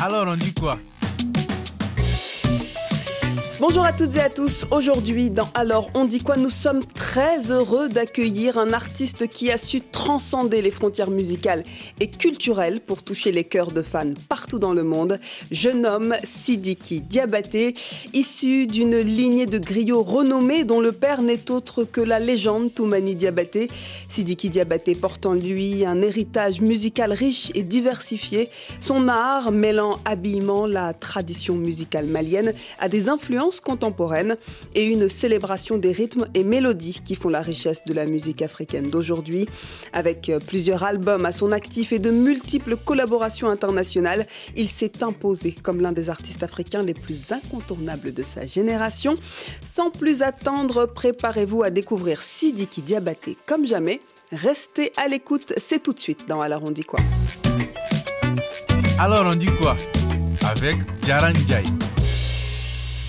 Alors on dit quoi? Bonjour à toutes et à tous. Aujourd'hui, dans Alors on dit quoi, nous sommes très heureux d'accueillir un artiste qui a su transcender les frontières musicales et culturelles pour toucher les cœurs de fans partout dans le monde. Je nomme Sidiki Diabaté, issu d'une lignée de griots renommés dont le père n'est autre que la légende Toumani Diabaté. Sidiki Diabaté porte en lui un héritage musical riche et diversifié. Son art, mêlant habillement la tradition musicale malienne, a des influences contemporaine et une célébration des rythmes et mélodies qui font la richesse de la musique africaine d'aujourd'hui. Avec euh, plusieurs albums à son actif et de multiples collaborations internationales, il s'est imposé comme l'un des artistes africains les plus incontournables de sa génération. Sans plus attendre, préparez-vous à découvrir Sidiki Diabaté comme jamais. Restez à l'écoute, c'est tout de suite dans Alors quoi Alors on dit quoi Avec Jaran Jai.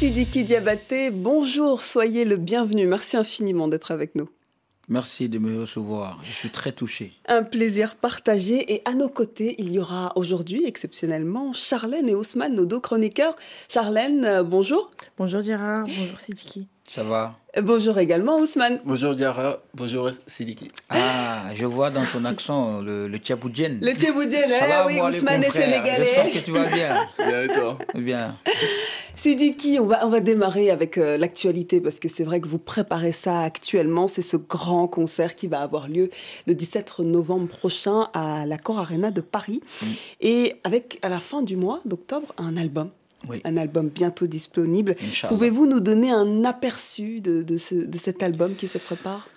Sidiki Diabaté, bonjour, soyez le bienvenu. Merci infiniment d'être avec nous. Merci de me recevoir. Je suis très touché. Un plaisir partagé. Et à nos côtés, il y aura aujourd'hui, exceptionnellement, Charlène et Ousmane, nos deux chroniqueurs. Charlène, euh, bonjour. Bonjour Dira, bonjour Sidiki. Ça va? Bonjour également Ousmane. Bonjour Diara, bonjour Sidiki. Ah, je vois dans son accent le, le Tchaboudjen. Le Tchaboudjen, eh oui, Ousmane est sénégalais. J'espère que tu vas bien. bien et toi? Bien. Sidiki, on va, on va démarrer avec euh, l'actualité parce que c'est vrai que vous préparez ça actuellement. C'est ce grand concert qui va avoir lieu le 17 novembre prochain à la Cor Arena de Paris. Mm. Et avec, à la fin du mois d'octobre, un album. Oui. Un album bientôt disponible. Pouvez-vous nous donner un aperçu de, de, ce- de cet album qui se prépare?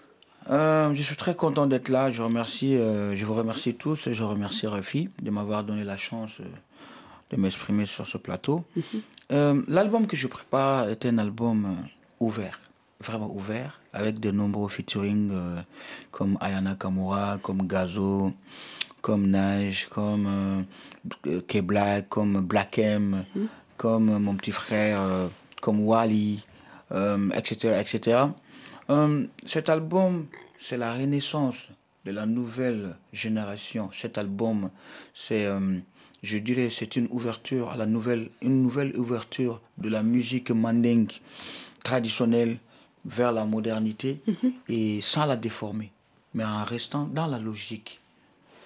Euh, je suis très content d'être là. Je remercie, euh, je vous remercie tous. et Je remercie Refi de m'avoir donné la chance de m'exprimer sur ce plateau. Euh, L'album que je prépare est un album euh, ouvert, vraiment ouvert, avec de nombreux featuring euh, comme Ayana Kamura, comme Gazo, comme Nage, comme euh, K-Black, comme Black M, comme euh, mon petit frère, comme Wally, etc., etc. Cet album, c'est la renaissance de la nouvelle génération. Cet album, c'est, je dirais, c'est une ouverture à la nouvelle, une nouvelle ouverture de la musique mandingue traditionnelle vers la modernité et sans la déformer, mais en restant dans la logique.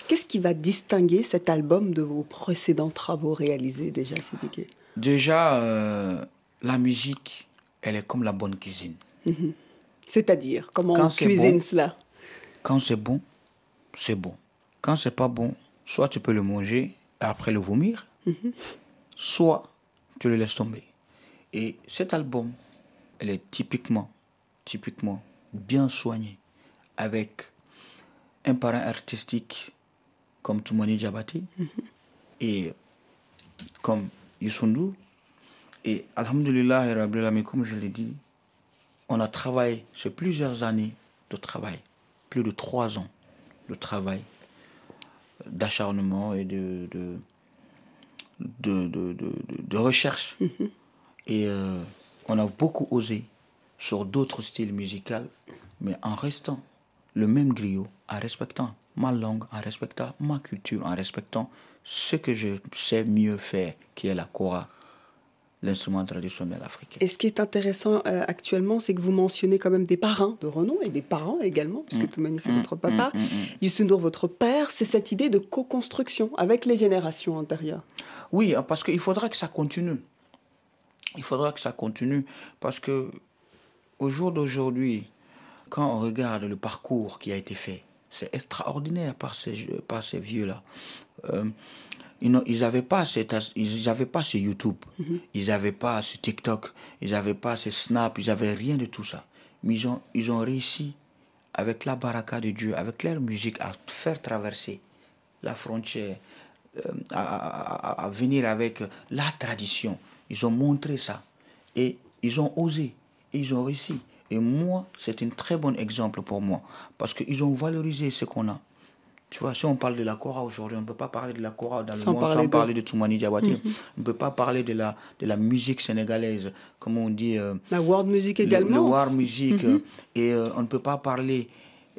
Qu'est-ce qui va distinguer cet album de vos précédents travaux réalisés déjà, Sidiki Déjà, euh, la musique, elle est comme la bonne cuisine. C'est-à-dire, comment Quand on cuisine bon. cela? Quand c'est bon, c'est bon. Quand c'est pas bon, soit tu peux le manger après le vomir, soit tu le laisses tomber. Et cet album, elle est typiquement, typiquement bien soigné avec un parrain artistique comme Toumani Diabaté et comme Youssoundou. Et Alhamdulillah, comme je l'ai dit, on a travaillé sur plusieurs années de travail, plus de trois ans de travail, d'acharnement et de, de, de, de, recherche. Et euh, on a beaucoup osé sur d'autres styles musicaux, mais en restant le même griot, en respectant ma langue, en respectant ma culture, en respectant ce que je sais mieux faire, qui est la kora, l'instrument traditionnel africain. Et ce qui est intéressant euh, actuellement, c'est que vous mentionnez quand même des parrains de renom et des parents également, puisque Toumani c'est votre papa, mm, mm. Youssou N'Dour votre père, c'est cette idée de co-construction avec les générations antérieures. Oui, parce qu'il faudra que ça continue. Il faudra que ça continue parce que au jour d'aujourd'hui, quand on regarde le parcours qui a été fait, c'est extraordinaire par ces, par ces vieux-là. Euh, ils n'avaient pas, cette ils avaient pas ce YouTube, ils n'avaient pas ce TikTok, ils n'avaient pas ce Snap, ils n'avaient rien de tout ça. Mais ils ont, ils ont réussi, avec la baraka de Dieu, avec leur musique, à faire traverser la frontière, euh, à, à- à- à venir avec la tradition. Ils ont montré ça. Et ils ont osé. Et ils ont réussi. Et moi, c'est un très bon exemple pour moi. Parce qu'ils ont valorisé ce qu'on a. Tu vois, si on parle de la Kora aujourd'hui, on ne peut pas parler de la Kora dans le Sans monde parler sans de- parler de Toumani Diabaté. On ne peut pas parler de la, de la musique sénégalaise, comme on dit. euh, La world music le- également. Le, war music. euh, Et euh, on ne peut pas parler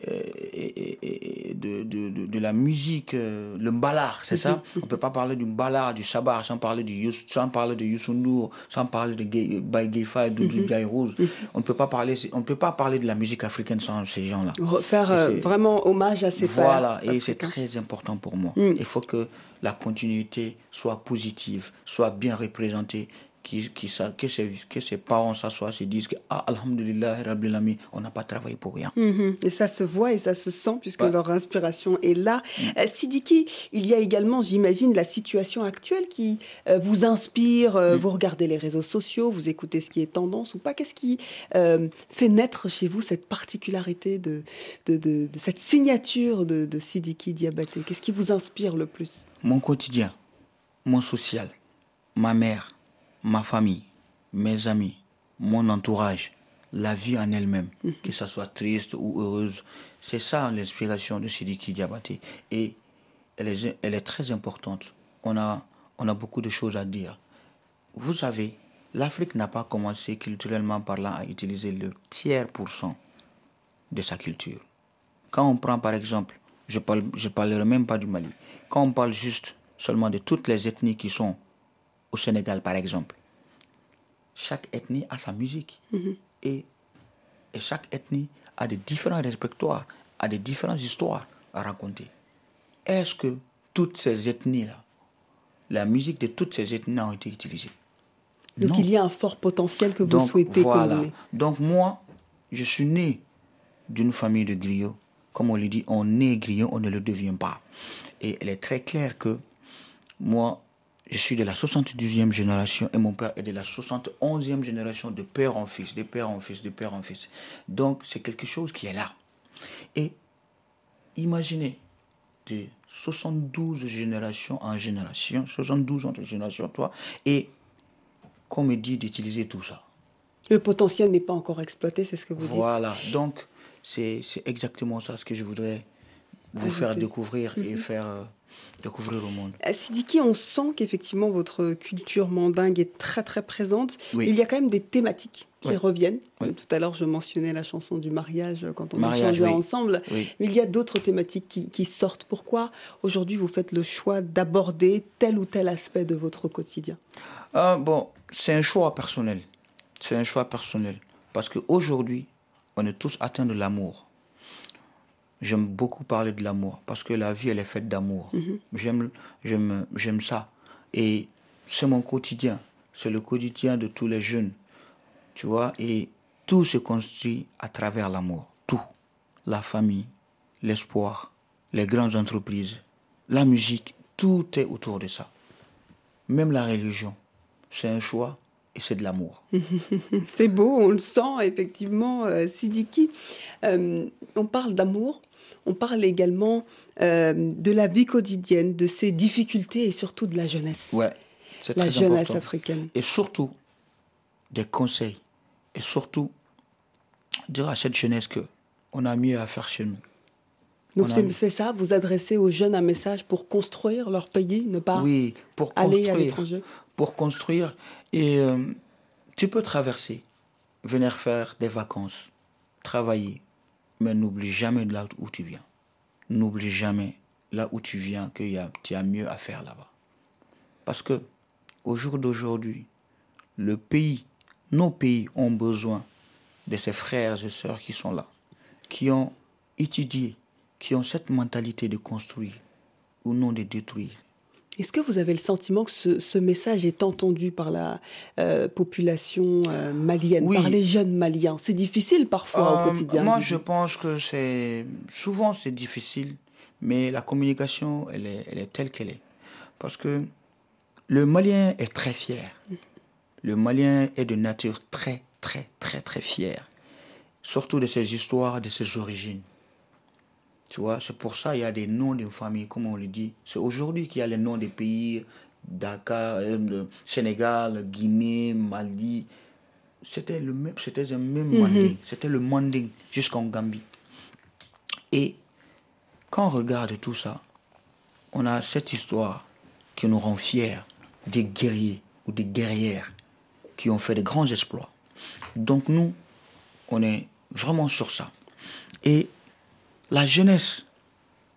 et, de, de, de, la musique, euh, le mbalar, c'est ça? On ne peut pas parler du mbalar, du sabar, sans parler, du, sans parler de Youssou sans parler de Baye Gayfa, de Gaï Rose. On ne peut pas parler, on peut pas parler de la musique africaine sans ces gens-là. Faire euh, vraiment hommage à ces Voilà, et c'est très important pour moi. Mm. Il faut que la continuité soit positive, soit bien représentée qui, qui, que, ses, que ses parents s'assoient, se disent que, ah, Alhamdulillah, on n'a pas travaillé pour rien. Mhm. Et ça se voit et ça se sent puisque leur inspiration est là. Mm. Euh, Sidiki, il y a également, j'imagine, la situation actuelle qui euh, vous inspire. Euh, mm. Vous regardez les réseaux sociaux, vous écoutez ce qui est tendance ou pas. Qu'est-ce qui fait naître chez vous cette particularité de, de, de, de cette signature de, de Sidiki Diabaté? Qu'est-ce qui vous inspire le plus? Mon quotidien, mon social, ma mère ma famille, mes amis, mon entourage, la vie en elle-même, mhm. que ce soit triste ou heureuse. C'est ça l'inspiration de Sidiki Diabaté. Et elle est, elle est très importante. On a, on a beaucoup de choses à dire. Vous savez, l'Afrique n'a pas commencé culturellement parlant à utiliser le tiers pourcent de sa culture. Quand on prend par exemple, je ne parle, je parlerai même pas du Mali, quand on parle juste seulement de toutes les ethnies qui sont au Sénégal, par exemple, chaque ethnie a sa musique. Mhm. et, et, chaque ethnie a des différents répertoires, a des différentes histoires à raconter. Est-ce que toutes ces ethnies-là, la musique de toutes ces ethnies ont été utilisées? Donc il y a un fort potentiel que vous souhaitez voilà. Donc moi, je suis né d'une famille de griots. Comme on le dit, on est griot, on ne le devient pas. Et elle est très claire que moi, je suis de la 72e génération et mon père est de la 71e génération de père en fils, de père en fils, de père en fils. Donc c'est quelque chose qui est là. Et imaginez de 72 générations en génération, 72 entre générations, toi, et qu'on me dit d'utiliser tout ça. Le potentiel n'est pas encore exploité, c'est ce que vous dites. Voilà, donc c'est exactement ça ce que je voudrais vous faire découvrir et mhm. faire... Euh, découvrir au monde. Euh, Sidiki, on sent qu'effectivement votre culture mandingue est très très présente. Il y a quand même des thématiques qui reviennent. Tout à l'heure, je mentionnais la chanson du mariage quand on mariage, ensemble. Mais il y a d'autres thématiques qui, sortent. Pourquoi aujourd'hui vous faites le choix d'aborder tel ou tel aspect de votre quotidien? Euh, Bon, c'est un choix personnel. C'est un choix personnel. Parce qu'aujourd'hui, on est tous atteints de l'amour j'aime beaucoup parler de l'amour parce que la vie, elle est faite d'amour. J'aime, j'aime, j'aime ça. Et c'est mon quotidien. C'est le quotidien de tous les jeunes. Tu vois, et tout se construit à travers l'amour. Tout. La famille, l'espoir, les grandes entreprises, la musique, tout est autour de ça. Même la religion, c'est un choix et c'est de l'amour. c'est beau, on le sent effectivement, euh, Sidiki. Euh, on parle d'amour, on parle également euh, de la vie quotidienne, de ses difficultés et surtout de la jeunesse. Ouais, c'est La jeunesse africaine. Et surtout, des conseils. Et surtout, dire à cette jeunesse que on a mieux à faire chez nous. Donc c'est ça, vous adressez aux jeunes un message pour construire leur pays, ne pas oui, pour aller à l'étranger Pour construire. Et euh, tu peux traverser, venir faire des vacances, travailler, mais n'oublie jamais là où tu viens. N'oublie jamais là où tu viens que tu as mieux à faire là-bas. Parce que au jour d'aujourd'hui, le pays, nos pays ont besoin de ces frères et sœurs qui sont là, qui ont étudié, qui ont cette mentalité de construire ou non de détruire. Est-ce que vous avez le sentiment que ce, message est entendu par la euh, population euh, malienne, par les jeunes maliens? C'est difficile parfois au euh, quotidien. Moi, je pense que c'est souvent c'est difficile, mais la communication, elle est, elle est telle qu'elle est. Parce que le Malien est très fier. Le Malien est de nature très, très, très, très fier. Surtout de ses histoires, de ses origines. Tu vois, c'est pour ça qu'il y a des noms de familles, comme on le dit. C'est aujourd'hui qu'il y a les noms des pays, Dakar, euh, Sénégal, Guinée, Mali. C'était le même, c'était un même manding. C'était le manding jusqu'en Gambie. Et quand on regarde tout ça, on a cette histoire qui nous rend fiers des guerriers ou des guerrières qui ont fait de grands exploits. Donc nous, on est vraiment sur ça. Et la jeunesse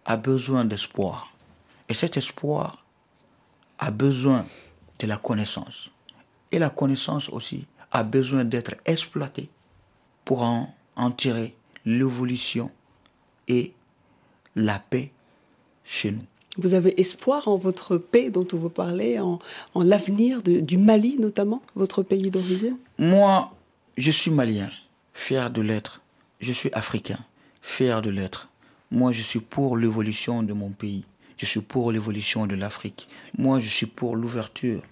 a besoin d'espoir. Et cet espoir a besoin de la connaissance. Et la connaissance aussi a besoin d'être exploitée pour en, en tirer l'évolution et la paix chez nous. Vous avez espoir en votre paix dont vous parlez, en, en l'avenir du Mali notamment, votre pays d'origine? Moi, je suis malien, fier de l'être. Je suis africain, fier de l'être. Moi, je suis pour l'évolution de mon pays. Je suis pour l'évolution de l'Afrique. Moi, je suis pour l'ouverture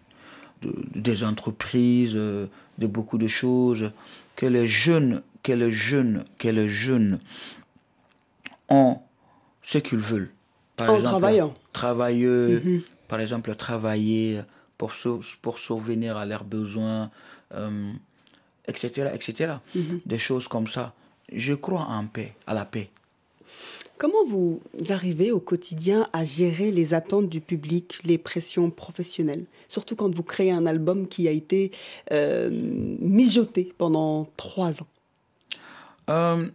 de- des entreprises, euh, de beaucoup de choses. Que les jeunes, que les jeunes, que les jeunes ont ce qu'ils veulent. Par En travaillant. Travailleux, par exemple, travailler pour, sau- pour souvenir à leurs besoins, euh, etc., etc. Des choses comme ça. Je crois en paix, à la paix. Comment vous arrivez au quotidien à gérer les attentes du public, les pressions professionnelles Surtout quand vous créez un album qui a été euh, mijoté pendant trois ans? Euh,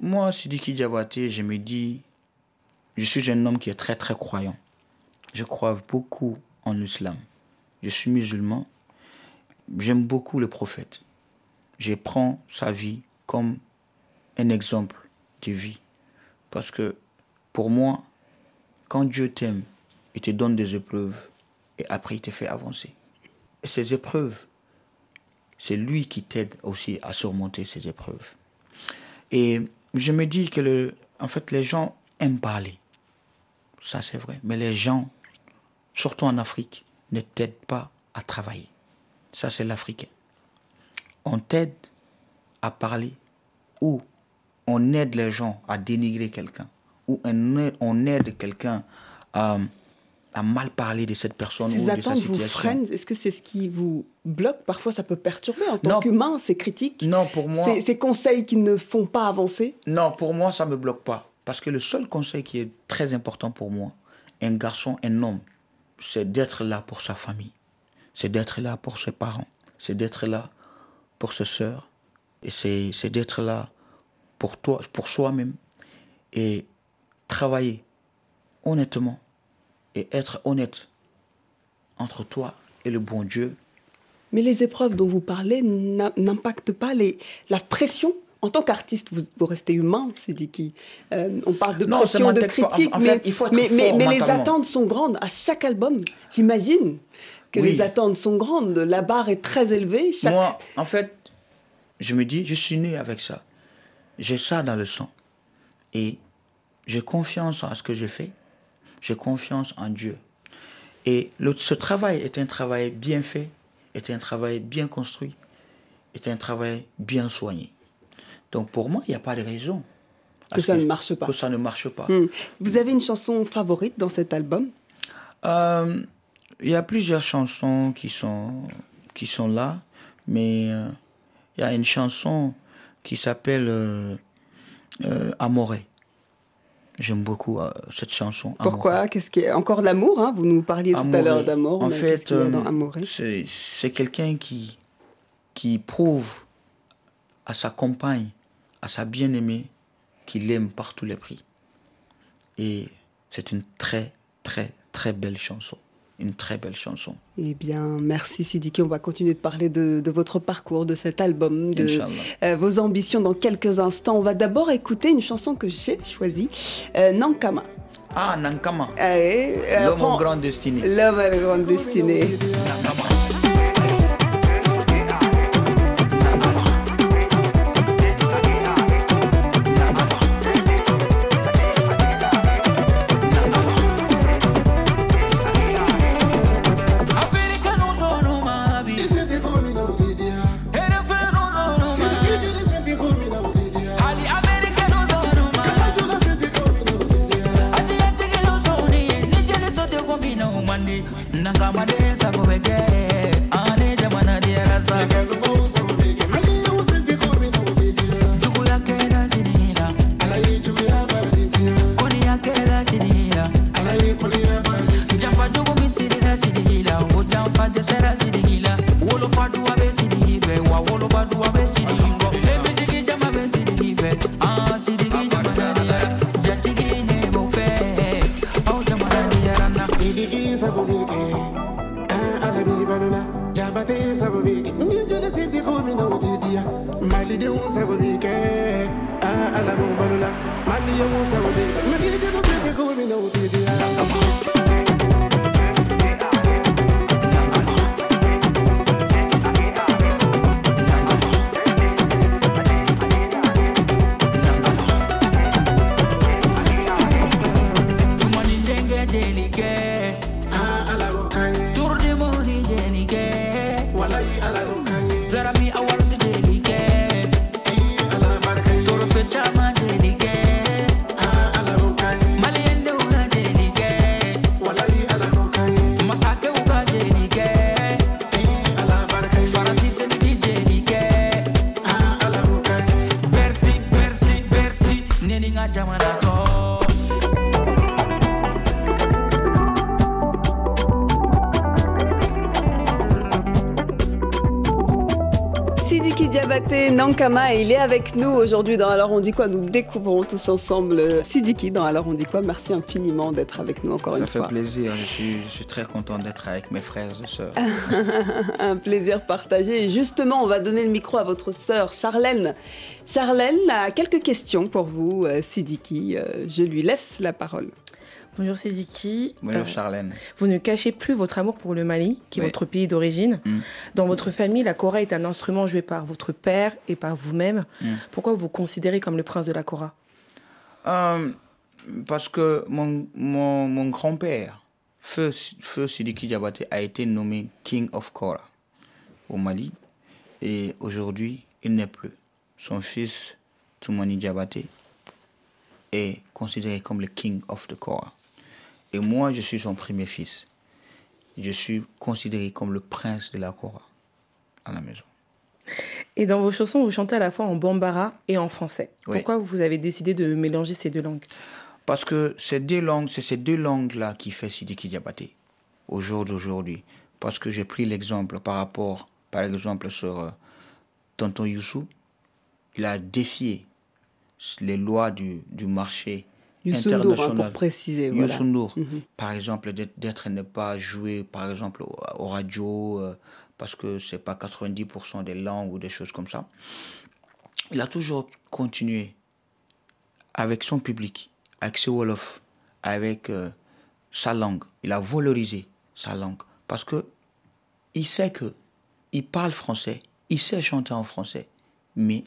moi, Sidiki Diabaté, je me dis, je suis un homme qui est très très croyant. Je crois beaucoup en l'islam. Je suis musulman. J'aime beaucoup le prophète. Je prends sa vie comme un exemple de vie. Parce que pour moi, quand Dieu t'aime, il te donne des épreuves et après il te fait avancer. Et ces épreuves, c'est lui qui t'aide aussi à surmonter ces épreuves. Et je me dis que le, en fait, les gens aiment parler. Ça, c'est vrai. Mais les gens, surtout en Afrique, ne t'aident pas à travailler. Ça, c'est l'Africain. On t'aide à parler ou on aide les gens à dénigrer quelqu'un ou on aide, quelqu'un à, à mal parler de cette personne ou de sa situation. Est-ce que c'est ce qui vous bloque? Parfois, ça peut perturber en tant qu'humain, ces critiques, Non, pour moi, ces, ces conseils qui ne font pas avancer? Non, pour moi, ça ne me bloque pas. Parce que le seul conseil qui est très important pour moi, un garçon, un homme, c'est d'être là pour sa famille. C'est d'être là pour ses parents. C'est d'être là pour ses sœurs. Et c'est d'être là pour toi, pour soi-même. Et travailler honnêtement. Et être honnête entre toi et le bon Dieu. Mais les épreuves dont vous parlez n'impactent pas les, la pression en tant qu'artiste, vous, vous restez humain, c'est dit qui. Euh, on parle de Non, pression, de. En- critique, en mais, fait, il faut être mais, mais- fort mais les attentes sont grandes. À chaque album, j'imagine que Oui. les attentes sont grandes. La barre est très élevée. Chaque... Moi, en fait, je me dis, je suis né avec ça. J'ai ça dans le sang. Et j'ai confiance en ce que je fais. J'ai confiance en Dieu. Et le- ce travail est un travail bien fait, est un travail bien construit, est un travail bien soigné. Donc pour moi, il n'y a pas de raison. Que ça ne marche pas. Que ça ne marche pas. Hmm. Vous avez une chanson favorite dans cet album? Euh, Il y a plusieurs chansons qui sont, qui sont là, mais euh, il y a une chanson qui s'appelle euh, euh, Amoré. J'aime beaucoup euh, cette chanson. Pourquoi? Qu'est-ce qui est encore l'amour hein? Vous nous parliez tout à l'heure d'amour. En fait, euh, c'est quelqu'un qui, qui prouve à sa compagne, à sa bien-aimée, qu'il aime par tous les prix. Et c'est une très, très, très belle chanson. Une très belle chanson. Eh bien, merci Sidiki. On va continuer de parler de, de votre parcours, de cet album, de euh, vos ambitions dans quelques instants. On va d'abord écouter une chanson que j'ai choisie, euh, Nankama. Ah, Nankama. Allez, euh, L'homme aux grandes destinées. L'homme la grande destinée. Africa alabi balula Mali de un sabobike Mali de un sidi kumi na utidia Tumani Il est avec nous aujourd'hui dans Alors on dit quoi? Nous découvrons tous ensemble euh, Sidiki dans Alors on dit quoi? Merci infiniment d'être avec nous encore Ça une fait fois. plaisir. Je suis, je suis très content d'être avec mes frères et sœurs. Un plaisir partagé. Et justement, on va donner le micro à votre sœur Charlène. Charlène a quelques questions pour vous, euh, Sidiki. Euh, Je lui laisse la parole. Bonjour Sidiki. Bonjour Euh, Charlène. vous ne cachez plus votre amour pour le Mali, qui est votre pays d'origine. Mm. Dans votre famille, la kora est un instrument joué par votre père et par vous-même. Mm. Pourquoi vous vous considérez comme le prince de la kora Euh, parce que mon, mon, mon grand-père, Feu, Feu Sidiki Diabaté, a été nommé King of Kora au Mali. Et aujourd'hui, il n'est plus. Son fils, Toumani Diabaté, est considéré comme le King of the Kora. Et moi, je suis son premier fils. Je suis considéré comme le prince de la Kora à la maison. Et dans vos chansons, vous chantez à la fois en bambara et en français. Oui. Pourquoi vous avez décidé de mélanger ces deux langues? Parce que ces deux langues, c'est ces deux langues-là qui fait Sidiki Diabaté au jour d'aujourd'hui. Parce que j'ai pris l'exemple par rapport, par exemple, sur euh, Tonton Youssou. Il a défié les lois du, du marché Youssou hein, pour préciser. Voilà. Mhm. par exemple, d'être- ne pas joué, par exemple, au, au radio, euh, parce que c'est pas 90% des langues ou des choses comme ça. Il a toujours continué avec son public, avec ses Wolof, avec euh, sa langue. Il a valorisé sa langue parce que il sait que il parle français, il sait chanter en français, mais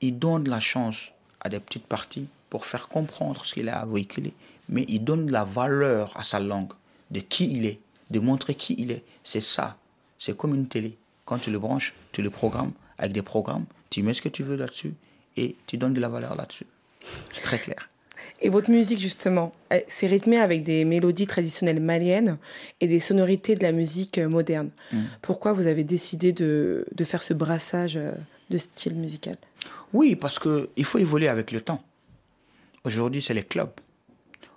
il donne la chance à des petites parties pour faire comprendre ce qu'il a à véhiculer, mais il donne la valeur à sa langue, de qui il est, de montrer qui il est. C'est ça. C'est comme une télé. Quand tu le branches, tu le programmes avec des programmes, tu mets ce que tu veux là-dessus et tu donnes de la valeur là-dessus. C'est très clair. Et votre musique, justement, c'est rythmé avec des mélodies traditionnelles maliennes et des sonorités de la musique euh, moderne. Mm. Pourquoi vous avez décidé de, de faire ce brassage euh, de style musical? Oui, parce qu'il faut évoluer avec le temps. Aujourd'hui, c'est les clubs.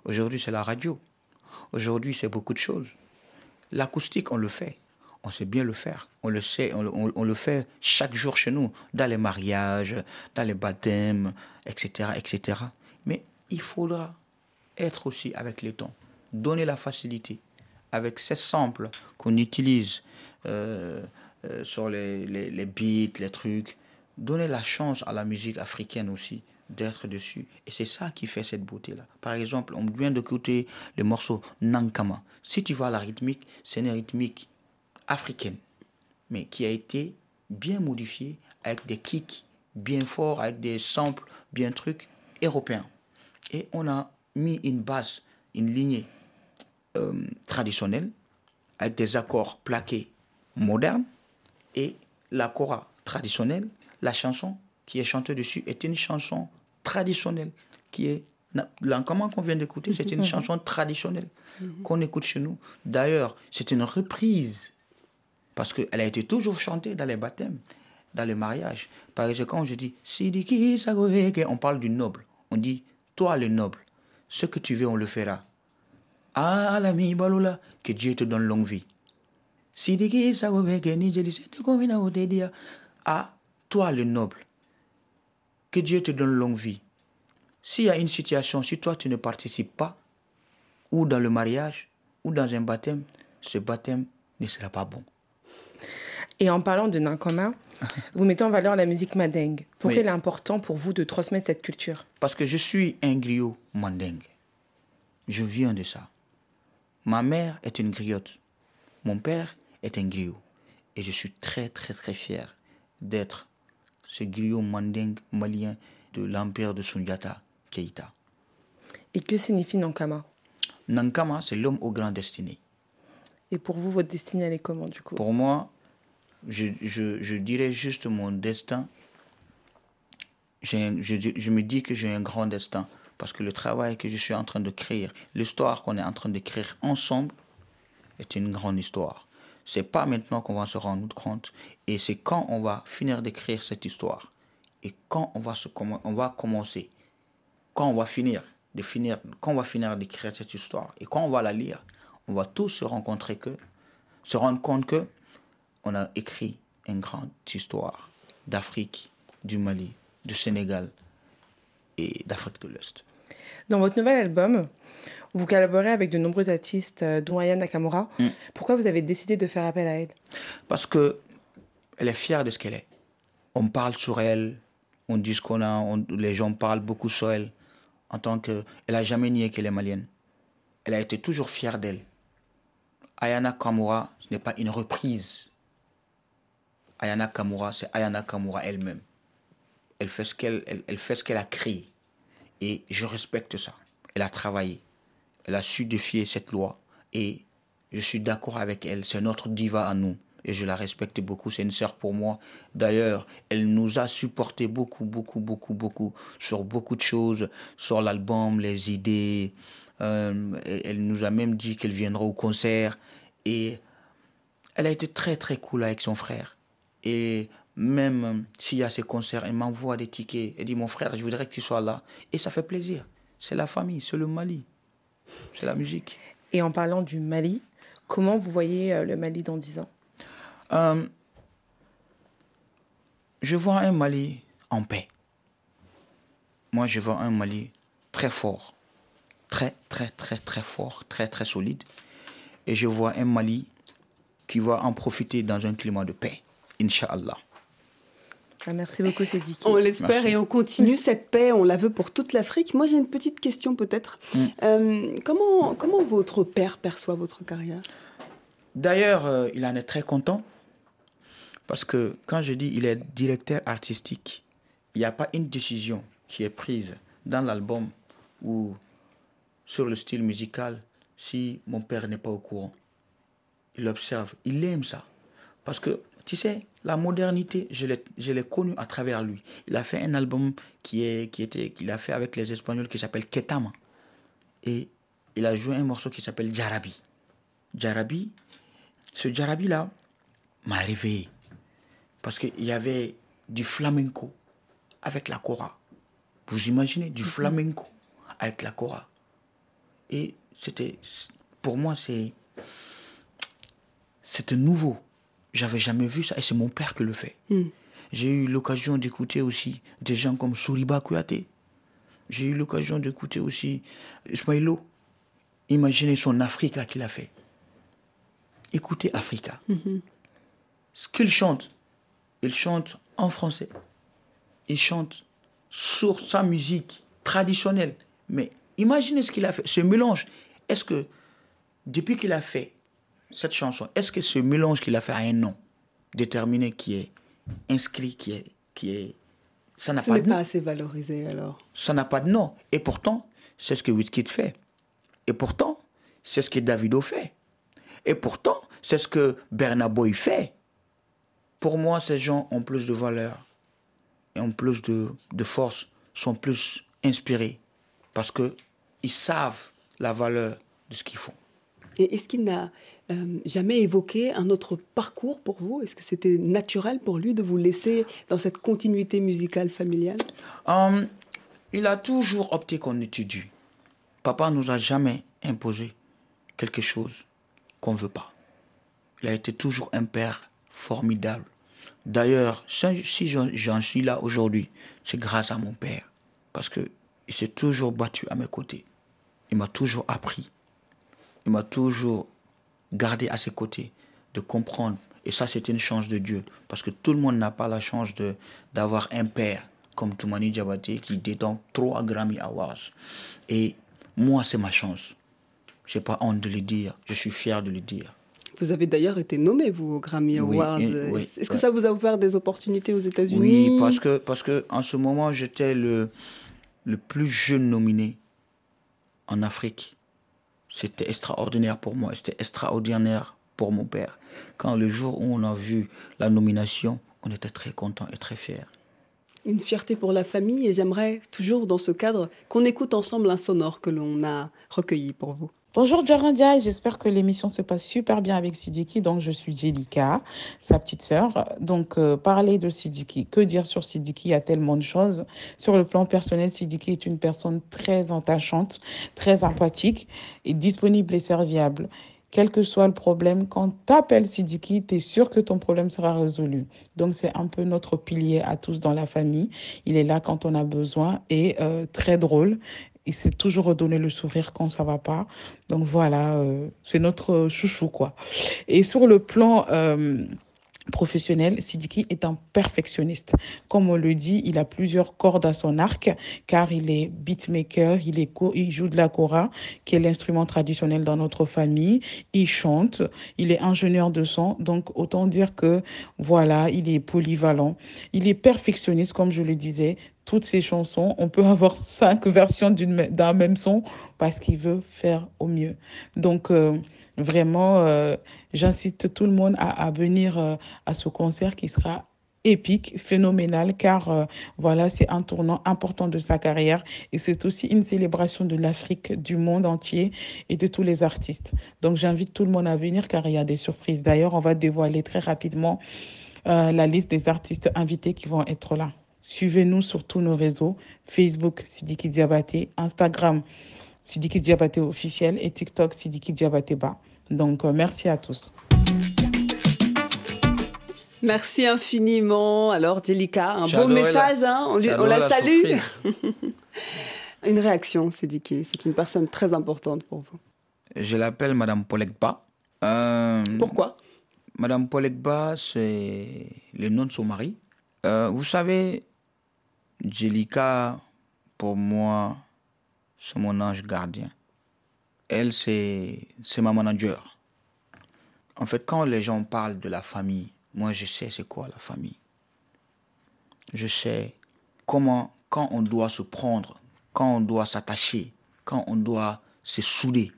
Aujourd'hui, c'est la radio. Aujourd'hui, c'est beaucoup de choses. L'acoustique, on le fait. On sait bien le faire. On le sait. On, le- fait chaque jour chez nous, dans les mariages, dans les baptêmes, etc., etc. Mais il faudra être aussi avec le temps. Donner la facilité. Avec ces samples qu'on utilise euh, euh, sur les, les, les beats, les trucs, donner la chance à la musique africaine aussi d'être dessus. Et c'est ça qui fait cette beauté-là. Par exemple, on vient d'écouter le morceau Nankama. Si tu vois la rythmique, c'est une rythmique africaine, mais qui a été bien modifiée avec des kicks bien forts, avec des samples bien trucs européens. Et on a mis une base, une lignée euh, traditionnelle, avec des accords plaqués modernes, et la kora traditionnelle, la chanson qui est chantée dessus est une chanson traditionnelle qui est na- l'encomment qu'on vient d'écouter, c'est une chanson traditionnelle qu'on écoute chez nous. D'ailleurs, c'est une reprise parce qu'elle a été toujours chantée dans les baptêmes, dans les mariages. Par exemple, quand je dis Sidiki on parle du noble. On dit Toi le noble, ce que tu veux, on le fera. Ah l'ami Balola, que Dieu te donne longue vie. Sidiki. Ah, toi le noble, que Dieu te donne longue vie. S'il y a une situation, si toi tu ne participes pas, ou dans le mariage, ou dans un baptême, ce baptême ne sera pas bon. Et en parlant de Nankama, vous mettez en valeur la musique mandingue. Pourquoi Oui. il est important pour vous de transmettre cette culture? Parce que je suis un griot mandingue. Je viens de ça. Ma mère est une griotte. Mon père est un griot. Et je suis très très très fier d'être ce griot mandingue malien de l'empire de Sundiata Keita. Et que signifie Nankama? Nankama, c'est l'homme aux grandes destinées. Et pour vous, votre destinée, elle est comment du coup? Pour moi, je, je, je dirais juste mon destin. Un- je me dis que j'ai un grand destin parce que le travail que je suis en train de créer, l'histoire qu'on est en train de créer ensemble, est une grande histoire. C'est pas maintenant qu'on va se rendre compte et c'est quand on va finir d'écrire cette histoire et quand on va, on va commencer, quand on va finir de finir, quand on va finir d'écrire cette histoire et quand on va la lire, on va tous se rencontrer que, se rendre compte que on a écrit une grande histoire d'Afrique, du Mali, du Sénégal et d'Afrique de l'Est. Dans votre nouvel album, vous collaborez avec de nombreux artistes, euh, dont Aya Nakamura. Mm. Pourquoi vous avez décidé de faire appel à elle? Parce que elle est fière de ce qu'elle est. On parle sur elle, on dit ce qu'on a, on- les gens parlent beaucoup sur elle. En tant que, elle a jamais nié qu'elle est malienne. Elle a été toujours fière d'elle. Ayana Kamura, ce n'est pas une reprise. Ayana Kamura, c'est Ayana Kamura elle-même. Elle fait ce qu'elle, elle, elle fait ce qu'elle a créé. Et je respecte ça. Elle a travaillé. Elle a su défier cette loi. Et je suis d'accord avec elle. C'est notre diva à nous. Et je la respecte beaucoup. C'est une sœur pour moi. D'ailleurs, elle nous a supporté beaucoup, beaucoup, beaucoup, beaucoup sur beaucoup de choses. Sur l'album, les idées. Euh, elle nous a même dit qu'elle viendra au concert. Et elle a été très, très cool avec son frère. Et même euh, s'il y a ces concerts, elle m'envoie des tickets. Elle dit, mon frère, je voudrais que tu sois là. Et ça fait plaisir. C'est la famille, c'est le Mali. C'est la musique. Et en parlant du Mali, comment vous voyez euh, le Mali dans 10 ans? Euh, je vois un Mali en paix. Moi, je vois un Mali très fort. Très, très, très, très fort. Très, très solide. Et je vois un Mali qui va en profiter dans un climat de paix. Inch'Allah. Ah, Merci beaucoup, Sédiki. On l'espère et on continue cette paix, on la veut pour toute l'Afrique. Moi j'ai une petite question peut-être. Mm. Euh, comment, comment votre père perçoit votre carrière? D'ailleurs, euh, il en est très content parce que quand je dis il est directeur artistique, il n'y a pas une décision qui est prise dans l'album ou sur le style musical si mon père n'est pas au courant. Il observe, il aime ça. Parce que, tu sais, la modernité, je l'ai, je l'ai connu à travers lui. Il a fait un album qui, était, qu'il a fait avec les Espagnols qui s'appelle Ketama. Et il a joué un morceau qui s'appelle Jarabi. Jarabi, ce Jarabi-là m'a réveillé. Parce qu'il y avait du flamenco avec la kora. Vous imaginez, du flamenco avec la kora. Et c'était, pour moi, c'est, c'était nouveau. J'avais jamais vu ça et c'est mon père qui le fait. J'ai eu l'occasion d'écouter aussi des gens comme Souriba Kouyaté. J'ai eu l'occasion d'écouter aussi Ismaïlo. Imaginez son Africa qu'il a fait. Écoutez Africa. Ce qu'il chante, il chante en français. Il chante sur sa musique traditionnelle. Mais imaginez ce qu'il a fait, ce mélange. Est-ce que, depuis qu'il a fait cette chanson, est-ce que ce mélange qu'il a fait a un nom déterminé qui est inscrit, qui est. Qui est ça n'a pas de nom pas assez valorisé alors. ça n'a pas de nom. Et pourtant, c'est ce que Wizkid fait. Et pourtant, c'est ce que Davido fait. Et pourtant, c'est ce que Bernard Boy fait. Pour moi, ces gens ont plus de valeur et ont plus de, de force, sont plus inspirés parce qu'ils savent la valeur de ce qu'ils font. Et est-ce qu'il n'a euh, jamais évoqué un autre parcours pour vous? Est-ce que c'était naturel pour lui de vous laisser dans cette continuité musicale familiale? Hum, il a toujours opté qu'on étudie. Papa nous a jamais imposé quelque chose qu'on ne veut pas. Il a été toujours un père formidable. D'ailleurs, si j'en suis là aujourd'hui, c'est grâce à mon père. Parce qu'il s'est toujours battu à mes côtés. Il m'a toujours appris. Il m'a toujours garder à ses côtés, de comprendre. Et ça, c'est une chance de Dieu. Parce que tout le monde n'a pas la chance de d'avoir un père comme Toumani Diabaté qui détend trois Grammy Awards. Et moi, c'est ma chance. Je n'ai pas honte de le dire. Je suis fier de le dire. Vous avez d'ailleurs été nommé, vous, au Grammy Oui, Awards. et- oui, Est-ce que ouais. ça vous a ouvert des opportunités aux États-Unis? Oui, parce que, parce que en ce moment, j'étais le, le plus jeune nominé en Afrique. C'était extraordinaire pour moi, c'était extraordinaire pour mon père. Quand le jour où on a vu la nomination, on était très content et très fiers. Une fierté pour la famille et j'aimerais toujours dans ce cadre qu'on écoute ensemble un sonore que l'on a recueilli pour vous. Bonjour Jarandia, j'espère que l'émission se passe super bien avec Sidiki. Donc je suis Jelika, sa petite sœur. Donc euh, parler de Sidiki, que dire sur Sidiki? Il y a tellement de choses. Sur le plan personnel, Sidiki est une personne très attachante, très empathique et disponible et serviable. Quel que soit le problème, quand tu appelles Sidiki, tu es sûr que ton problème sera résolu. Donc c'est un peu notre pilier à tous dans la famille. Il est là quand on a besoin et euh, très drôle. Il sait toujours redonner le sourire quand ça va pas. Donc voilà, euh, c'est notre chouchou quoi. Et sur le plan euh, professionnel, Sidiki est un perfectionniste. Comme on le dit, il a plusieurs cordes à son arc car il est beatmaker, il, il joue de la kora, qui est l'instrument traditionnel dans notre famille. Il chante, il est ingénieur de son. Donc autant dire que voilà, il est polyvalent. Il est perfectionniste, comme je le disais. Toutes ses chansons, on peut avoir cinq versions d'un même son parce qu'il veut faire au mieux. Donc, euh, vraiment, euh, j'incite tout le monde à, venir euh, à ce concert qui sera épique, phénoménal, car voilà, c'est un tournant important de sa carrière et c'est aussi une célébration de l'Afrique, du monde entier et de tous les artistes. Donc, j'invite tout le monde à venir car il y a des surprises. D'ailleurs, on va dévoiler très rapidement la liste des artistes invités qui vont être là. Suivez-nous sur tous nos réseaux Facebook Sidiki Diabaté, Instagram Sidiki Diabaté officiel et TikTok Sidiki Diabaté bas. Donc euh, merci à tous. Merci infiniment. Alors, Jelika, un beau J'adorais la- message, hein, on, lui- on la la salue. Une réaction, Sidiki. C'est une personne très importante pour vous. Je l'appelle Madame Polekba. Euh, Pourquoi? Madame Polekba, c'est le nom de son mari. Euh, vous savez, Jelika, pour moi, c'est mon ange gardien. Elle, c'est ma manager. En fait, quand les gens parlent de la famille, moi, je sais c'est quoi la famille. Je sais comment, quand on doit se prendre, quand on doit s'attacher, quand on doit se souder.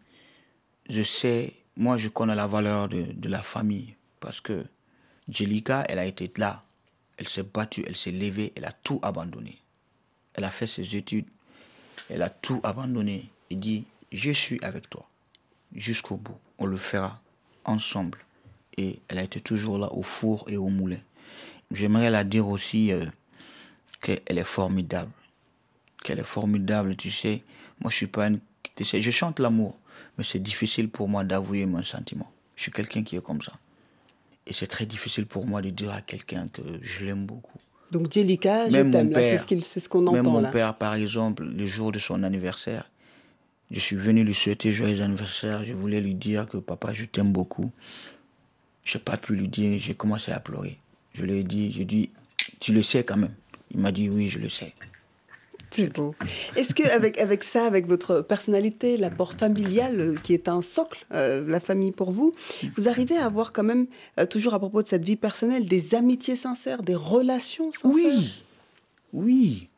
Je sais, moi, je connais la valeur de, de la famille parce que Jelika, elle a été là. Elle s'est battue, elle s'est levée, elle a tout abandonné. Elle a fait ses études, elle a tout abandonné et dit Je suis avec toi jusqu'au bout. On le fera ensemble. Et elle a été toujours là au four et au moulin. J'aimerais la dire aussi euh, qu'elle est formidable. Qu'elle est formidable, tu sais. Moi, je suis pas une. tu je chante l'amour, mais c'est difficile pour moi d'avouer mon sentiment. Je suis quelqu'un qui est comme ça. Et c'est très difficile pour moi de dire à quelqu'un que je l'aime beaucoup. Donc, Jelika, je Même t'aime. là, C'est ce qu'on Même entend mon là. père, par exemple, le jour de son anniversaire, je suis venu lui souhaiter joyeux anniversaire. Je voulais lui dire que papa, je t'aime beaucoup. Je n'ai pas pu lui dire, j'ai commencé à pleurer. Je lui ai dit, j'ai dit, tu le sais quand même. Il m'a dit, oui, je le sais. C'est beau. Est-ce que avec, avec ça, avec votre personnalité, l'apport familial euh, qui est un socle, euh, la famille pour vous, vous arrivez à avoir quand même, euh, toujours à propos de cette vie personnelle, des amitiés sincères, des relations sincères? Oui, oui.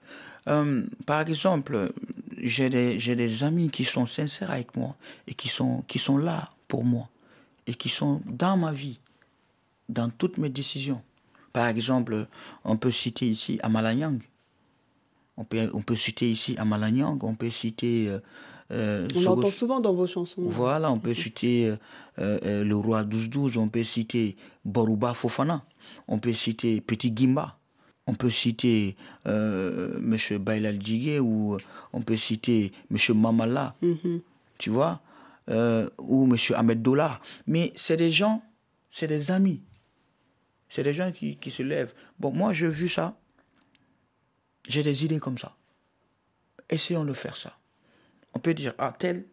Euh, par exemple, j'ai des, des amis qui sont sincères avec moi et qui sont, qui sont là pour moi et qui sont dans ma vie, dans toutes mes décisions. Par exemple, on peut citer ici Amalanyang. On peut, on peut citer ici Amalanyang, on peut citer... euh, euh, On Soros- l'entend souvent dans vos chansons. voilà, on peut citer euh, le roi 12-12, on peut citer Boruba Fofana, on peut citer Petit Gimba, on peut citer M. Bailal Djigé ou on peut citer M. Mamala, Mhm. tu vois, ou M. Ahmed Dola. Mais c'est des gens, c'est des amis, c'est des gens qui, qui se lèvent. Bon, moi, j'ai vu ça, j'ai des idées comme ça. Essayons de faire ça. On peut dire, ah, tel,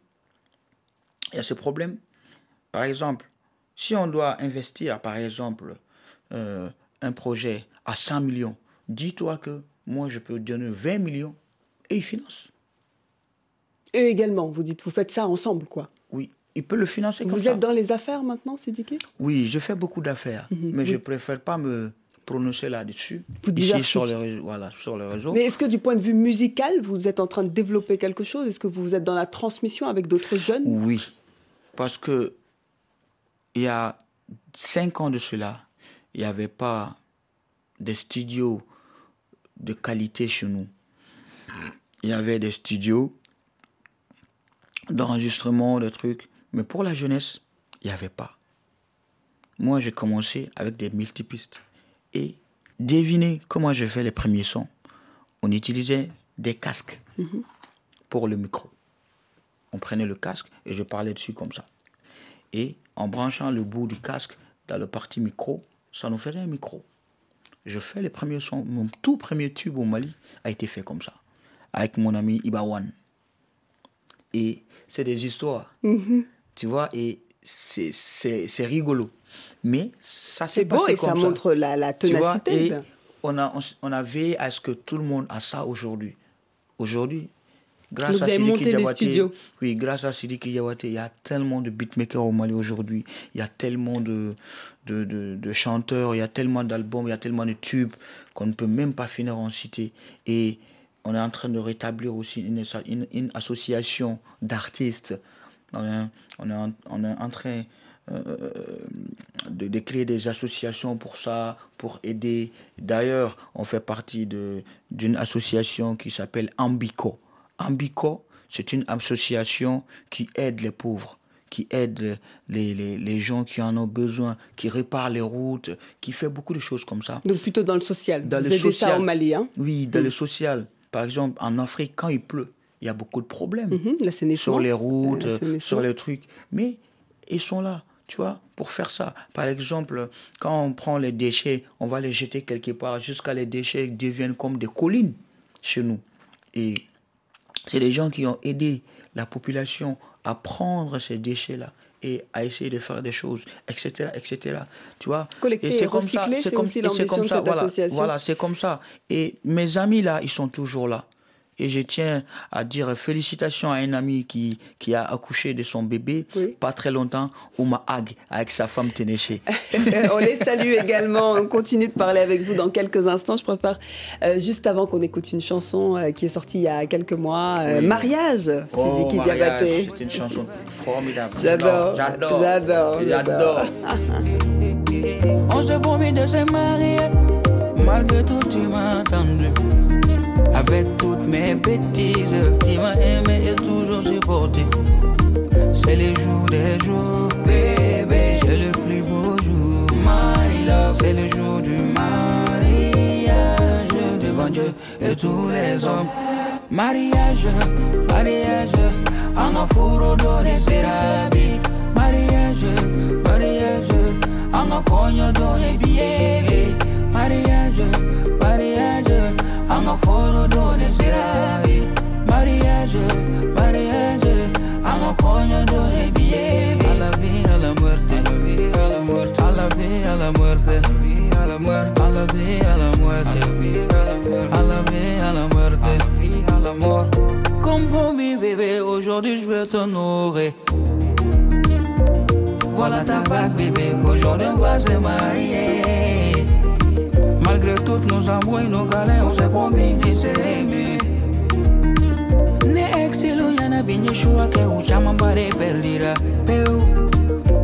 il y a ce problème. Par exemple, Si on doit investir, par exemple, euh, un projet à 100 millions, dis-toi que moi, je peux donner 20 millions et il finance. Et également, vous dites, vous faites ça ensemble, quoi. Oui, il peut le financer comme Vous ça. êtes dans les affaires maintenant, Sidiki Oui, je fais beaucoup d'affaires, Mhm. mais Oui. je préfère pas me prononcer là-dessus. Vous Ici, sur le, réseau- voilà, sur le réseau. Mais est-ce que du point de vue musical, vous êtes en train de développer quelque chose? Est-ce que vous êtes dans la transmission avec d'autres jeunes? Oui, parce que il y a cinq ans de cela, il n'y avait pas de studios de qualité chez nous. Il y avait des studios d'enregistrement, des trucs, mais pour la jeunesse, il n'y avait pas. Moi, j'ai commencé avec des multipistes. Et devinez comment j'ai fait les premiers sons. On utilisait des casques pour le micro. On prenait le casque et je parlais dessus comme ça. Et en branchant le bout du casque dans le parti micro, ça nous faisait un micro. Je fais les premiers sons. Mon tout premier tube au Mali a été fait comme ça. Avec mon ami Ibawan. Et c'est des histoires. Tu vois, et c'est- c'est c'est rigolo. Mais ça s'est C'est beau passé et ça comme montre la, la tu vois, ténacité. et on a, on, a veillé à ce que tout le monde a ça aujourd'hui. Aujourd'hui, grâce à studios. Oui, grâce à Sidiki il y a tellement de beatmakers au Mali aujourd'hui. Il y a tellement de, de, de, de chanteurs, il y a tellement d'albums, il y a tellement de tubes qu'on ne peut même pas finir en citer. Et on est en train de rétablir aussi une, asso- une, une association d'artistes. On est, on, on est en train euh, de, de créer des associations pour ça, pour aider. D'ailleurs, on fait partie d'une association qui s'appelle Ambico. Ambico, c'est une association qui aide les pauvres, qui aide les, les, les gens qui en ont besoin, qui répare les routes, qui fait beaucoup de choses comme ça. Donc plutôt dans le social. Dans vous le aidez social. ça au Mali. Hein? Oui, dans le social. Par exemple, en Afrique, quand il pleut, il y a beaucoup de problèmes Mhm, l'assainissement. sur les routes, sur les trucs. Mais ils sont là, tu vois, pour faire ça. Par exemple, quand on prend les déchets, on va les jeter quelque part jusqu'à les déchets deviennent comme des collines chez nous. Et c'est des gens qui ont aidé la population à prendre ces déchets-là et à essayer de faire des choses, etc., etc. Tu vois? Collecter et recycler, c'est aussi et comme de ça, cette voilà, association. Voilà, c'est comme ça. Et mes amis là, ils sont toujours là. Et je tiens à dire félicitations à un ami qui, qui a accouché de son bébé Oui. pas très longtemps, Ouma Ag, avec sa femme Ténéché. on les salue également. On continue de parler avec vous dans quelques instants. Je préfère, euh, juste avant qu'on écoute une chanson euh, qui est sortie il y a quelques mois, euh, Oui. Mariage, Oh, Sidiki mariage, Diabaté. C'est une chanson formidable. J'adore, J'adore. j'adore, J'adore. On s'est promis de se marier, malgré tout tu m'as attendu. Avec toutes mes bêtises, tu m'as aimé et toujours supporté. C'est les jours des jours, bébé, c'est le plus beau jour, my love. C'est le jour du mariage devant Dieu et tous les hommes. Mariage, mariage, en afuro donné serabi. Mariage, mariage, en afonyo donné billet. Mariage, mariage, en afuro donné serabi. Mariage, mariage, en afonyo donné billet. A la vie, a la muerte, a la vie, a la muerte, a la vie, a la muerte, a la vie, a la muerte, a la vie, a la muerte, a la vie, a la muerte, a la vie, a la mort. Comme promis, bébé, aujourd'hui je vais t'honorer. Voilà ta bague, bébé, aujourd'hui on va se marier. Malgré toutes nos embrouilles, nos galères, on s'est promis de s'aimer. Ne excellent, y'en a bien choix que ou jamais barré perdira.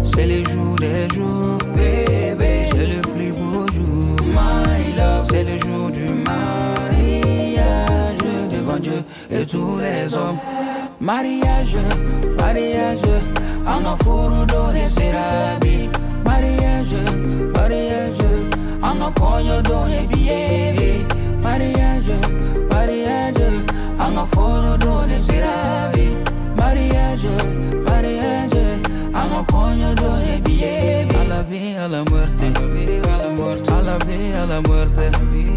C'est les jours des jours, bébé. C'est le plus beau jour, my love. C'est le jour du mariage devant Dieu et tous les hommes. Mariage, mariage, en afuro donné serabi. Mariage, mariage, en afonyo donné billet. Mariage, mariage, en aforo donné serabi. Mariage, mariage, en afonyo donné billet. A la vie, a la muerte, a la vie, a la muerte, a la vie, a la muerte,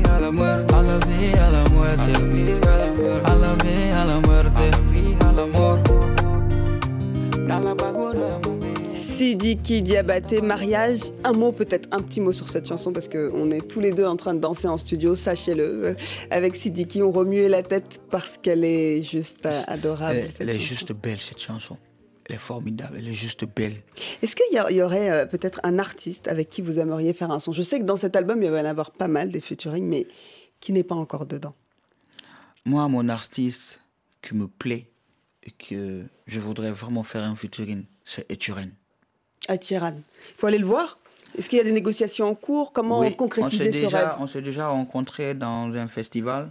a la muerte, a la vie, a la muerte, Sidiki Diabaté, mariage. Un mot, peut-être un petit mot sur cette chanson parce qu'on est tous les deux en train de danser en studio, sachez-le. Avec Sidiki, on remuait la tête parce qu'elle est juste adorable. Elle, elle est juste belle cette chanson. Elle est formidable, elle est juste belle. Est-ce qu'il y, y, aurait euh, peut-être un artiste avec qui vous aimeriez faire un son? Je sais que dans cet album, il va y en avoir pas mal des featuring, mais qui n'est pas encore dedans Moi, mon artiste qui me plaît et que je voudrais vraiment faire un featuring, c'est Eturen. Atiran. Il faut aller le voir Est-ce qu'il y a des négociations en cours? Comment Oui, concrétiser on s'est ce déjà, rêve? On s'est déjà rencontrés dans un festival,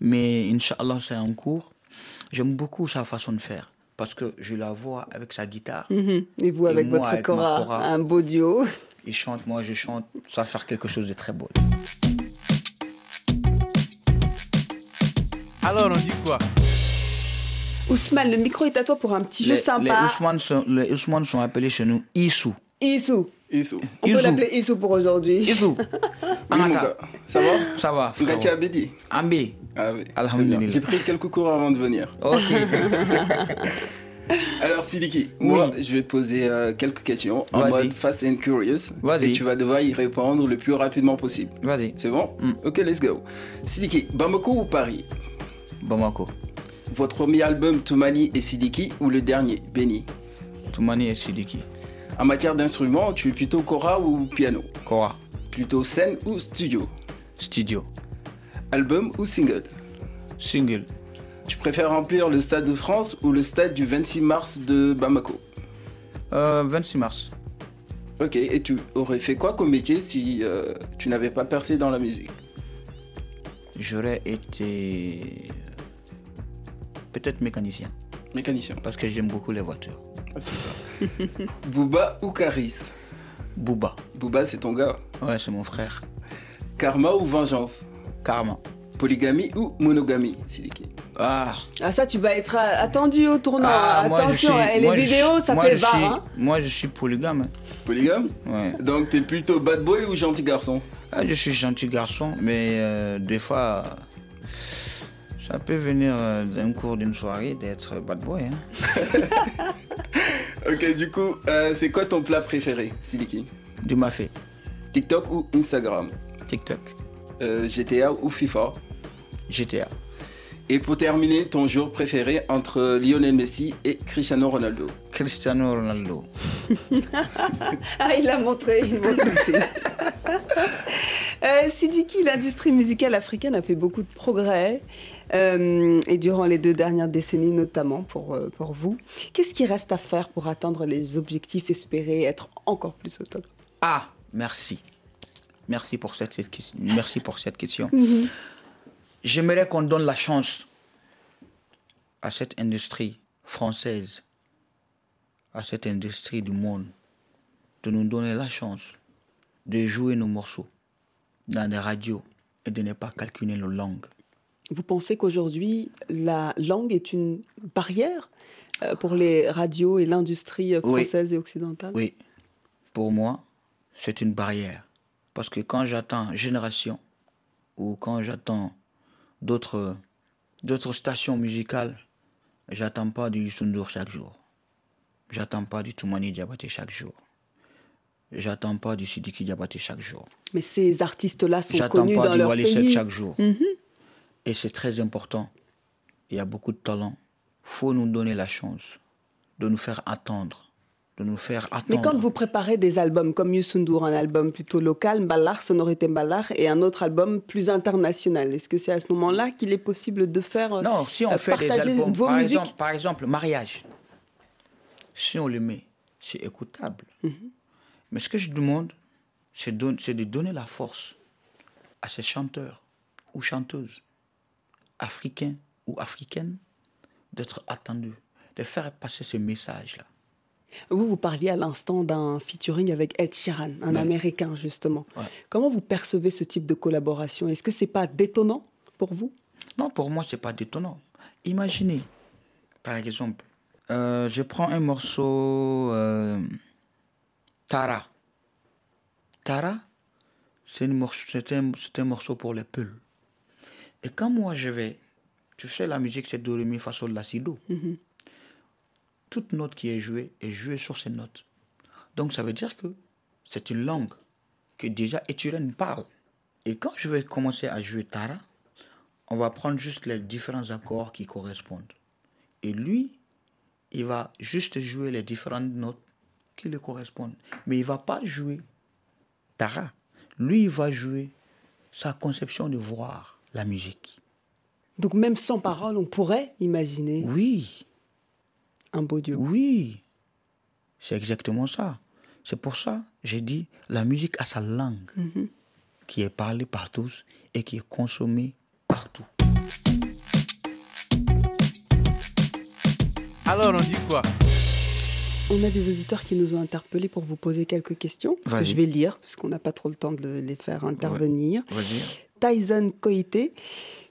mais Inch'Allah, c'est en cours. J'aime beaucoup sa façon de faire parce que je la vois avec sa guitare. Mhm. Et vous, avec moi, votre avec cora, cora. un beau duo. Il chante, moi je chante, ça va faire quelque chose de très beau. Alors, on dit quoi? Ousmane, le micro est à toi pour un petit jeu Les, les sympa. Ousmane sont, les Ousmane sont appelés chez nous Issou. Issou. Issou. On peut l'appeler Issou pour aujourd'hui. Issou. Gars. Ça va? Ça va. Gatia Abedi. Ambi. Ah oui. Alhamdulillah. J'ai pris quelques cours avant de venir. Ok. Alors, Sidiki, moi, je vais te poser euh, quelques questions en Vas-y. mode fast and curious. Vas-y. Et tu vas devoir y répondre le plus rapidement possible. Vas-y. C'est bon? Mm. Ok, let's go. Sidiki, Bamako ou Paris? Bamako. Votre premier album, Toumani et Sidiki, ou le dernier, Benny Toumani et Sidiki. En matière d'instruments, tu es plutôt Cora ou piano Kora. Plutôt scène ou studio Studio. Album ou single Single. Tu préfères remplir le stade de France ou le stade du 26 mars de Bamako Euh, 26 mars. Ok, et tu aurais fait quoi comme métier si euh, tu n'avais pas percé dans la musique? J'aurais été. Peut-être mécanicien. Mécanicien. Parce que j'aime beaucoup les voitures. Ah, super. Booba ou Caris? Booba. Booba, c'est ton gars? Ouais, c'est mon frère. Karma ou vengeance? Karma. Polygamie ou monogamie, Sidiki Ah. Ah ça, tu vas être attendu au tournant. Ah, Attention, suis- et les je vidéos, suis- ça fait suis- hein. Moi, je suis polygame. hein. Polygame? Ouais. Donc t'es plutôt bad boy ou gentil garçon? Ah, je suis gentil garçon, mais euh, des fois, ça peut venir euh, d'un cours d'une soirée d'être bad boy. Hein. Ok, du coup, euh, c'est quoi ton plat préféré, Sidiki? Du mafé. TikTok ou Instagram? TikTok. Euh, GTA ou FIFA? GTA. Et pour terminer, ton jour préféré entre Lionel Messi et Cristiano Ronaldo? Cristiano Ronaldo. Ah, il l'a montré, il montre aussi. Euh, Sidiki, l'industrie musicale africaine a fait beaucoup de progrès, euh, et durant les deux dernières décennies notamment pour, euh, pour vous. Qu'est-ce qui reste à faire pour atteindre les objectifs espérés, être encore plus au top Ah, merci. Merci pour cette. Merci pour cette question. J'aimerais qu'on donne la chance à cette industrie française, à cette industrie du monde, de nous donner la chance de jouer nos morceaux dans des radios et de ne pas calculer nos langues. Vous pensez qu'aujourd'hui, la langue est une barrière euh, pour les radios et l'industrie euh, Oui. française et occidentale? Oui, pour moi, c'est une barrière. Parce que quand j'attends Génération ou quand j'attends d'autres d'autres stations musicales, j'attends pas du Sundur chaque jour. J'attends pas du Toumani Diabaté chaque jour. J'attends pas du Sidiki Diabaté chaque jour. Mais ces artistes-là sont J'attends connus pas dans du leur Wally Seck pays. chaque jour. Mhm. Et c'est très important. Il y a beaucoup de talent. faut nous donner la chance de nous faire attendre. De nous faire attendre. Mais quand vous préparez des albums comme Yusundur, un album plutôt local, Mbalar, Sonorité Mbalar, et un autre album plus international, est-ce que c'est à ce moment-là qu'il est possible de faire Non, si on euh, fait des albums, vos par musiques exemple, par exemple, mariage, si on le met, c'est écoutable. Mhm. Mais ce que je demande, c'est de donner la force à ces chanteurs ou chanteuses, africains ou africaines, d'être attendus, de faire passer ce message-là. Vous, vous parliez à l'instant d'un featuring avec Ed Sheeran, un Ouais. Américain justement. Ouais. Comment vous percevez ce type de collaboration? Est-ce que c'est pas détonnant pour vous? Non, pour moi, c'est pas détonnant. Imaginez, par exemple, euh, je prends un morceau euh, Tara. Tara, c'est un, un morceau pour les peuls. Et quand moi je vais, tu sais, la musique c'est do, ré, mi, fa, sol, la, si, do. Toute note qui est jouée est jouée sur ces notes. Donc ça veut dire que c'est une langue que déjà Eturen parle. Et quand je vais commencer à jouer Tara, on va prendre juste les différents accords qui correspondent. Et lui, il va juste jouer les différentes notes qui lui correspondent. Mais il va pas jouer Tara. Lui, il va jouer sa conception de voir la musique. Donc même sans parole, on pourrait imaginer Oui, un beau duo. oui. C'est exactement ça. C'est pour ça, j'ai dit, la musique a sa langue qui est parlée par tous et qui est consommée partout. Alors on dit quoi? On a des auditeurs qui nous ont interpellés pour vous poser quelques questions. que. Je vais lire, puisqu'on n'a pas trop le temps de les faire intervenir. Vas-y. Tyson Koité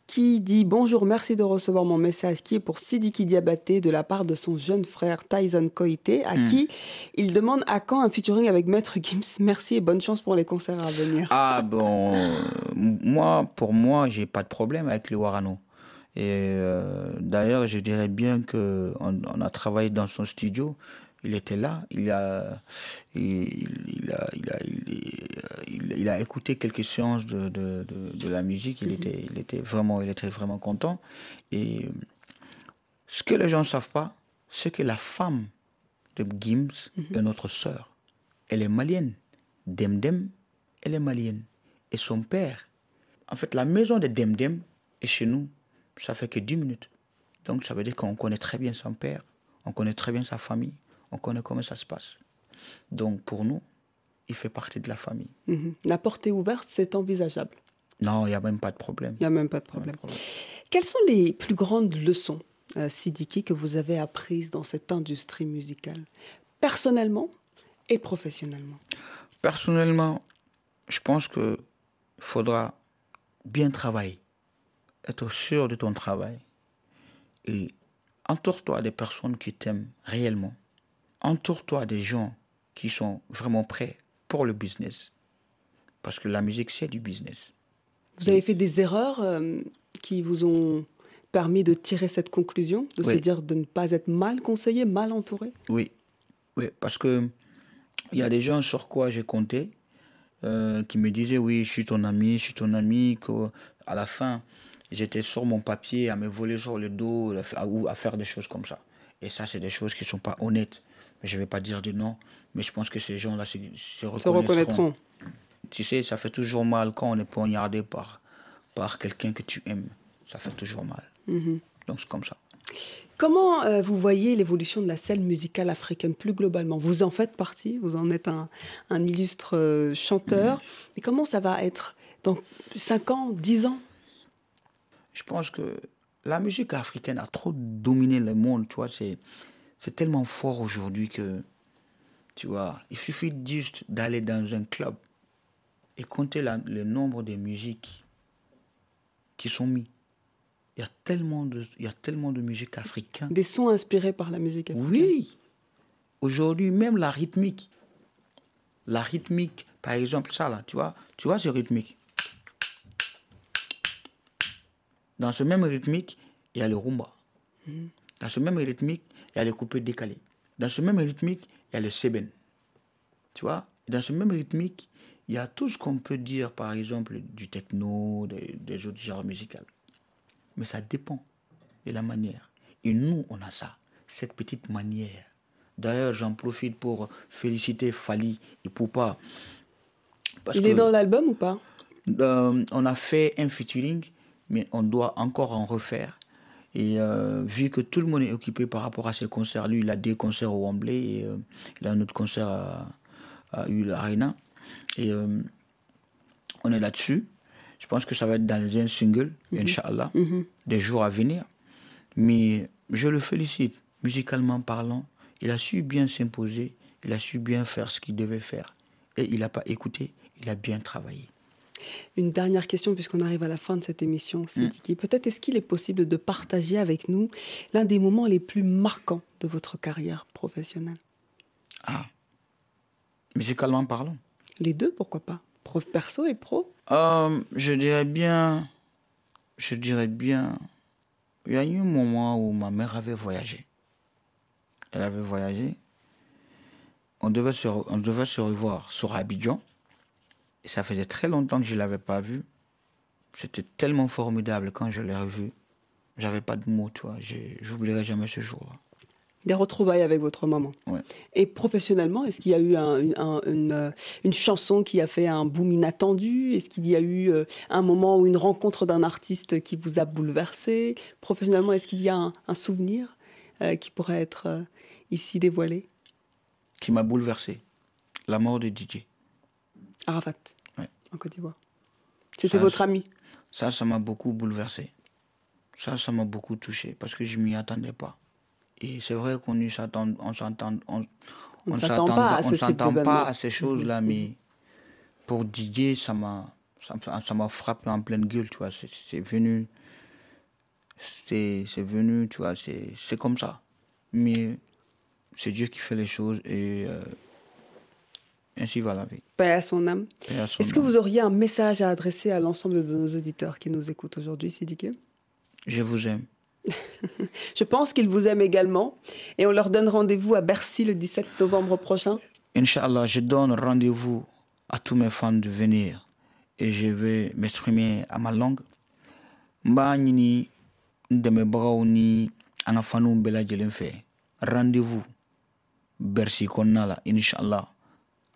qui dit bonjour, merci de recevoir mon message qui est pour Sidiki Diabaté de la part de son jeune frère Tyson Koité à Hmm. qui il demande à quand un featuring avec Maître Gims. Merci et bonne chance pour les concerts à venir. Ah bon, moi, pour moi, j'ai pas de problème avec le Warano. Et euh, d'ailleurs, je dirais bien que on, on a travaillé dans son studio. Il était là. Il a, il, a, il a, il, il- il a écouté quelques séances de, de, de, de la musique. Il était, il était vraiment, il était vraiment content. Et euh, ce que les gens ne savent pas, c'est que la femme de Gims est notre sœur. Elle est malienne. Demdem, elle est malienne. Et son père, en fait, la maison de Demdem est chez nous. Ça fait que 10 minutes. Donc, ça veut dire qu'on connaît très bien son père, on connaît très bien sa famille, on connaît comment ça se passe. Donc, pour nous, il fait partie de la famille. Mhm. La porte est ouverte, c'est envisageable. Non, il n'y a même pas de problème. Il n'y a même pas de problème. Quelles sont les plus grandes leçons, euh, Sidiki, que vous avez apprises dans cette industrie musicale, personnellement et professionnellement? Personnellement, je pense qu'il faudra bien travailler, être sûr de ton travail et entoure-toi des personnes qui t'aiment réellement. Entoure-toi des gens qui sont vraiment prêts pour le business. Parce que la musique, c'est du business. Vous avez fait des erreurs euh, qui vous ont permis de tirer cette conclusion, de se dire de ne pas être mal conseillé, mal entouré? Oui, oui, parce que il y a des gens sur quoi j'ai compté euh, qui me disaient oui, je suis ton ami, je suis ton ami, que à la fin j'étais sur mon papier à me voler sur le dos à à faire des choses comme ça. Et ça, c'est des choses qui sont pas honnêtes. Je vais pas dire de non, mais je pense que ces gens-là se, se Se reconnaîtront. reconnaîtront. Tu sais, ça fait toujours mal quand on est poignardé par, par quelqu'un que tu aimes. Ça fait toujours mal. Mhm. Donc c'est comme ça. Comment euh, vous voyez l'évolution de la scène musicale africaine plus globalement? Vous en faites partie, vous en êtes un, un illustre euh, chanteur. Mais comment ça va être dans 5 ans, 10 ans? Je pense que la musique africaine a trop dominé le monde, tu vois, c'est, c'est tellement fort aujourd'hui que, tu vois, il suffit juste d'aller dans un club et compter la- le nombre de musiques qui sont mis. Il y a tellement de, il y a tellement de musique africaine. Des sons inspirés par la musique africaine Oui. Aujourd'hui, même la rythmique. La rythmique, par exemple, ça là, tu vois, tu vois, c'est rythmique? Dans ce même rythmique, il y a le rumba. Dans ce même rythmique, il y a les coupés décalés. Dans ce même rythmique, il y a le seben. Tu vois? Dans ce même rythmique, il y a tout ce qu'on peut dire, par exemple, du techno, des, des autres genres musicaux. Mais ça dépend de la manière. Et nous, on a ça, cette petite manière. D'ailleurs, j'en profite pour féliciter Fali et Poupa. Parce Il que, est dans l'album ou pas? Euh, on a fait un featuring, mais on doit encore en refaire. Et euh, vu que tout le monde est occupé par rapport à ses concerts, lui, il a des concerts au Wembley et euh, il a un autre concert à, à Arena. Et euh, on est là-dessus. Je pense que ça va être dans un single, Inch'Allah, des jours à venir. Mais je le félicite, musicalement parlant. Il a su bien s'imposer, il a su bien faire ce qu'il devait faire. Et il n'a pas écouté, il a bien travaillé. Une dernière question, puisqu'on arrive à la fin de cette émission, Sidiki. Peut-être est-ce qu'il est possible de partager avec nous l'un des moments les plus marquants de votre carrière professionnelle? Ah, musicalement parlant. Les deux, pourquoi pas? Pro, Perso et pro? Euh, je dirais bien, je dirais bien, il y a eu un moment où ma mère avait voyagé. Elle avait voyagé on devait, se, on devait se revoir sur Abidjan. Et ça faisait très longtemps que je ne l'avais pas vu. C'était tellement formidable quand je l'ai revu. J'avais pas de mots, toi. J'oublierai jamais ce jour-là. Des retrouvailles avec votre maman. Ouais. Et professionnellement, est-ce qu'il y a eu un- une, un- une, euh, une chanson qui a fait un boom inattendu? Est-ce qu'il y a eu euh, un moment ou une rencontre d'un artiste qui vous a bouleversé? Professionnellement, est-ce qu'il y a un, un souvenir euh, qui pourrait être euh, ici dévoilé? Qui m'a bouleversé. La mort de Didier. Arafat, Ouais. en Côte d'Ivoire. C'était votre ami Ça, ça m'a beaucoup bouleversé. Ça, ça m'a beaucoup touché parce que je m'y attendais pas. Et c'est vrai qu'on ne s'attend, on s'entend, on, On s'attend pas à ce pas à ces choses-là, mais pour Didier, ça m'a, ça, m'a- frappé en pleine gueule, tu vois. C'est, venu, c'est, venu, tu vois, c'est, c'est comme ça. Mais c'est Dieu qui fait les choses et euh, ainsi va la vie. Paix à son âme. Est-ce que vous auriez un message à adresser à l'ensemble de nos auditeurs qui nous écoutent aujourd'hui, Sidike Je vous aime. Je pense qu'ils vous aiment également. Et on leur donne rendez-vous à Bercy le 17 novembre prochain. Inch'Allah, je donne rendez-vous à tous mes fans de venir et je vais m'exprimer à ma langue. Mba ɲini n dɛmɛbagaw ni an ka faniw bɛɛ lajɛlen fɛ rendez-vous bercy kɔnɔna la inchallah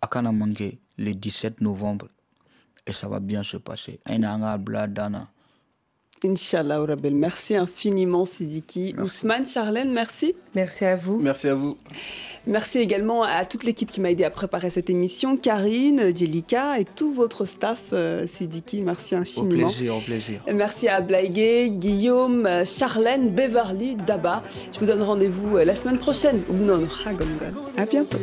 a kana manquer le 17 novembre et ça va bien se passer Inch'Allah, Rabel. Merci infiniment, Sidiki. Ousmane, Charlène, merci. Merci à vous. Merci à vous. Merci également à toute l'équipe qui m'a aidé à préparer cette émission. Karine, Jelika et tout votre staff, euh, Sidiki. Merci au infiniment. plaisir au plaisir Merci à Blaiguet, Guillaume, Charlène, Beverly, Daba. Je vous donne rendez-vous euh, la semaine prochaine. À bientôt.